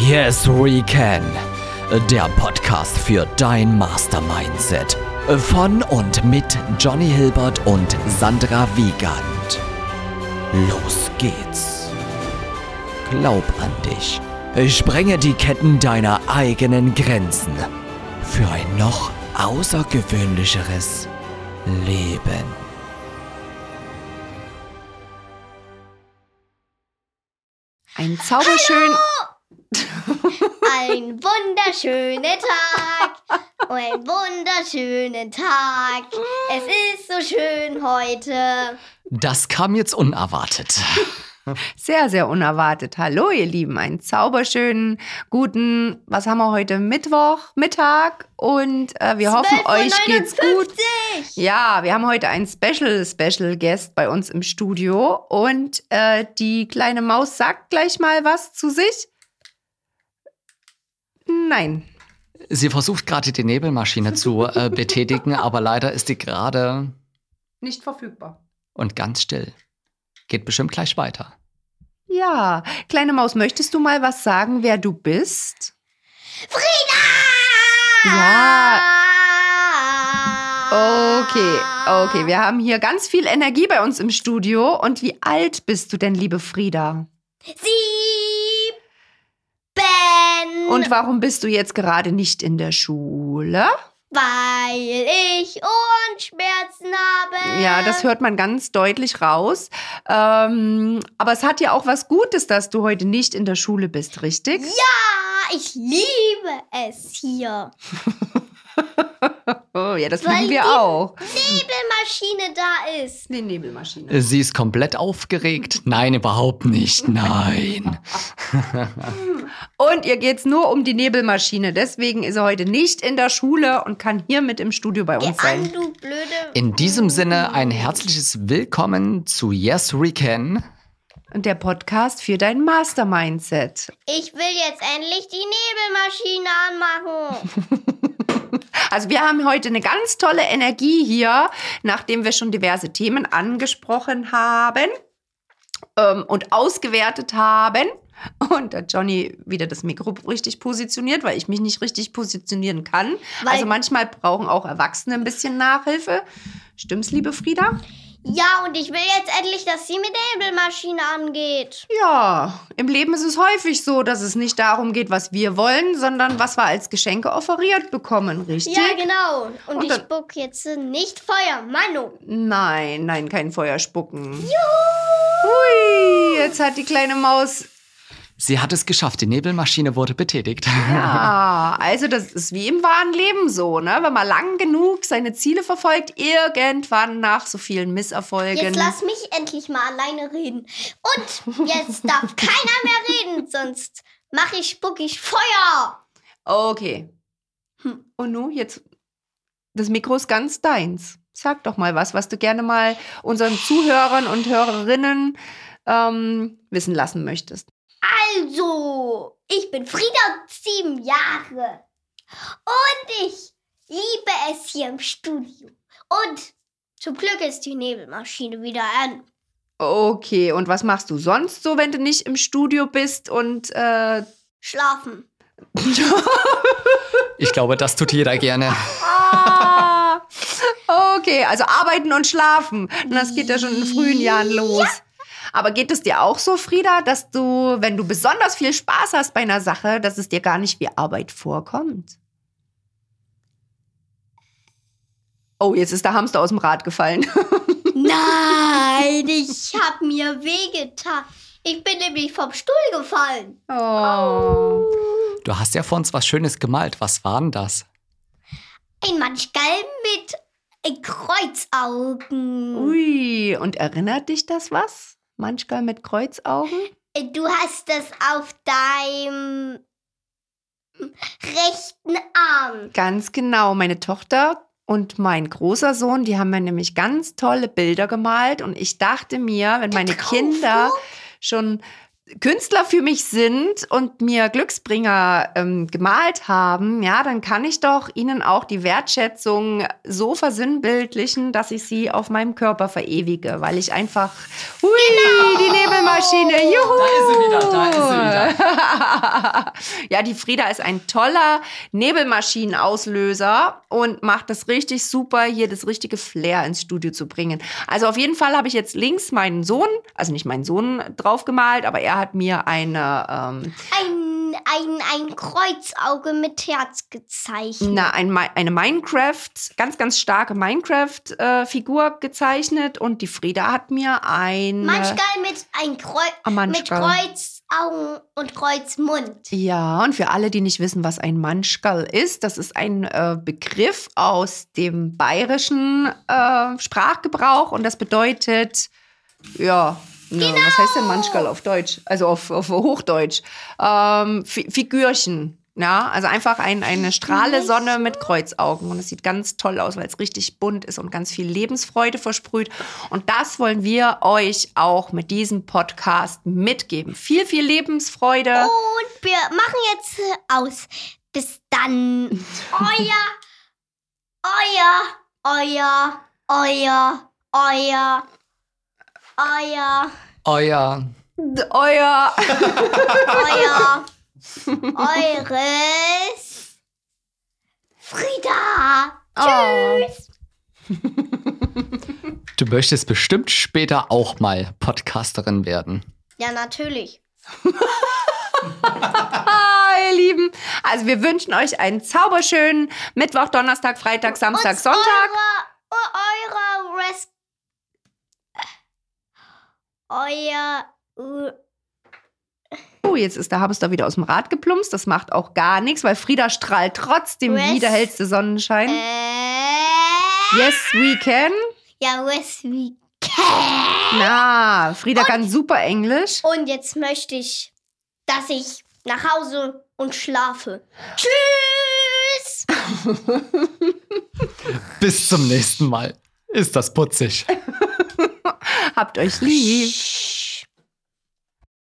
Yes, we can. Der Podcast für dein Mastermindset. Von und mit Johnny Hilbert und Sandra Wiegand. Los geht's. Glaub an dich. Sprenge die Ketten deiner eigenen Grenzen. Für ein noch außergewöhnlicheres Leben. Ein zauberschön. Ein wunderschöner Tag. Ein wunderschönen Tag. Es ist so schön heute. Das kam jetzt unerwartet. Sehr, sehr unerwartet. Hallo, ihr Lieben. Einen zauberschönen, guten, was haben wir heute? Mittwoch, Mittag. Und äh, wir hoffen, 12.59 Uhr. euch geht's gut. Ja, wir haben heute einen Special, Special Guest bei uns im Studio. Und äh, die kleine Maus sagt gleich mal was zu sich. Nein. Sie versucht gerade die Nebelmaschine zu äh, betätigen, aber leider ist die gerade Nicht verfügbar. und ganz still. Geht bestimmt gleich weiter. Ja, kleine Maus, möchtest du mal was sagen, wer du bist? Frieda! Ja. Okay, okay. Wir haben hier ganz viel Energie bei uns im Studio. Und wie alt bist du denn, liebe Frieda? Sieben. Und warum bist du jetzt gerade nicht in der Schule? weil ich Ohrenschmerzen habe. Ja, das hört man ganz deutlich raus. Ähm, aber es hat ja auch was Gutes, dass du heute nicht in der Schule bist, richtig? Ja, ich liebe es hier. Oh, ja, das Weil lieben wir die- auch. Nebelmaschine da ist. Die Nebelmaschine. Sie ist komplett aufgeregt. Nein, überhaupt nicht. Nein. Und ihr geht's nur um die Nebelmaschine. Deswegen ist er heute nicht in der Schule und kann hier mit im Studio bei uns an, sein. du blöde. In diesem Sinne ein herzliches Willkommen zu Yes We Can. Und der Podcast für dein Mastermindset. Ich will jetzt endlich die Nebelmaschine anmachen. Also wir haben heute eine ganz tolle Energie hier, nachdem wir schon diverse Themen angesprochen haben ähm, und ausgewertet haben. Und der Johnny wieder das Mikro richtig positioniert, weil ich mich nicht richtig positionieren kann. Weil- also manchmal brauchen auch Erwachsene ein bisschen Nachhilfe. Stimmt's, liebe Frieda? ja, und ich will jetzt endlich, dass sie mit der Nebelmaschine angeht. Ja, im Leben ist es häufig so, dass es nicht darum geht, was wir wollen, sondern was wir als Geschenke offeriert bekommen, richtig? Ja, genau. Und, Und ich spuck jetzt nicht Feuer, Manu. Nein, nein, kein Feuer spucken. Hui, jetzt hat die kleine Maus. Sie hat es geschafft. Die Nebelmaschine wurde betätigt. Ja, also das ist wie im wahren Leben so, ne? Wenn man lang genug seine Ziele verfolgt, irgendwann nach so vielen Misserfolgen. Jetzt lass mich endlich mal alleine reden. Und jetzt darf keiner mehr reden, sonst mache ich spuckig Feuer. Okay. Hm, Und nun, jetzt, das Mikro ist ganz deins. Sag doch mal was, was du gerne mal unseren Zuhörern und Hörerinnen ähm, wissen lassen möchtest. Also, ich bin Frieda, sieben Jahre. Und ich liebe es hier im Studio. Und zum Glück ist die Nebelmaschine wieder an. Okay, und was machst du sonst so, wenn du nicht im Studio bist und äh, Schlafen. Ich glaube, das tut jeder gerne. Ah, okay, also arbeiten und schlafen. Und Das geht ja schon in frühen Jahren los. Aber geht es dir auch so, Frieda, dass du, wenn du besonders viel Spaß hast bei einer Sache, dass es dir gar nicht wie Arbeit vorkommt? Oh, jetzt ist der Hamster aus dem Rad gefallen. Nein, ich hab mir wehgetan. Ich bin nämlich vom Stuhl gefallen. Oh. Du hast ja vor uns was Schönes gemalt. Was war denn das? Ein Manchgal mit Kreuzaugen. Ui, und erinnert dich das was? Manchmal mit Kreuzaugen? Du hast das auf deinem rechten Arm. Ganz genau. Meine Tochter und mein großer Sohn, die haben mir nämlich ganz tolle Bilder gemalt. Und ich dachte mir, wenn meine Kinder schon Künstler für mich sind und mir Glücksbringer ähm, gemalt haben, ja, dann kann ich doch ihnen auch die Wertschätzung so versinnbildlichen, dass ich sie auf meinem Körper verewige, weil ich einfach, hui, Genau. die Nebelmaschine, juhu. Da ist sie wieder, da ist sie wieder. ja, die Frieda ist ein toller Nebelmaschinenauslöser und macht das richtig super, hier das richtige Flair ins Studio zu bringen. Also auf jeden Fall habe ich jetzt links meinen Sohn, also nicht meinen Sohn drauf gemalt, aber er hat mir eine, ähm, Ein, ein, ein Kreuzauge mit Herz gezeichnet. na, ein, eine Minecraft, ganz, ganz starke Minecraft-Figur gezeichnet und die Frieda hat mir ein... Manchmal mit, ein Kreu Ah, mit Manchmal. Kreuzaugen und Kreuzmund. Ja, und für alle, die nicht wissen, was ein Manschgal ist, das ist ein äh, Begriff aus dem bayerischen äh, Sprachgebrauch und das bedeutet, ja, ne, was heißt denn Manschgal auf Deutsch? Also auf, auf Hochdeutsch. Ähm, Fi- Figürchen. Ja, also einfach ein, eine Strahle Sonne mit Kreuzaugen. Und es sieht ganz toll aus, weil es richtig bunt ist und ganz viel Lebensfreude versprüht. Und das wollen wir euch auch mit diesem Podcast mitgeben. Viel, viel Lebensfreude. Und wir machen jetzt aus. Bis dann. Euer, euer, euer, euer, euer, euer, Euer. Euer. euer, eures Frieda. Oh. Tschüss. Du möchtest bestimmt später auch mal Podcasterin werden. Ja, natürlich. Hi, ihr Lieben. Also wir wünschen euch einen zauberschönen Mittwoch, Donnerstag, Freitag, Samstag, Und Sonntag. Eure, eure Res euer Oh, jetzt ist der Hamster wieder aus dem Rad geplumpst. Das macht auch gar nichts, weil Frieda strahlt trotzdem Res- wie der hellste Sonnenschein. äh, Yes, we can. Ja, West we Na, Frieda kann super Englisch. Und jetzt möchte ich, dass ich nach Hause und schlafe. Tschüss! Bis zum nächsten Mal. Ist das putzig. Habt euch lieb.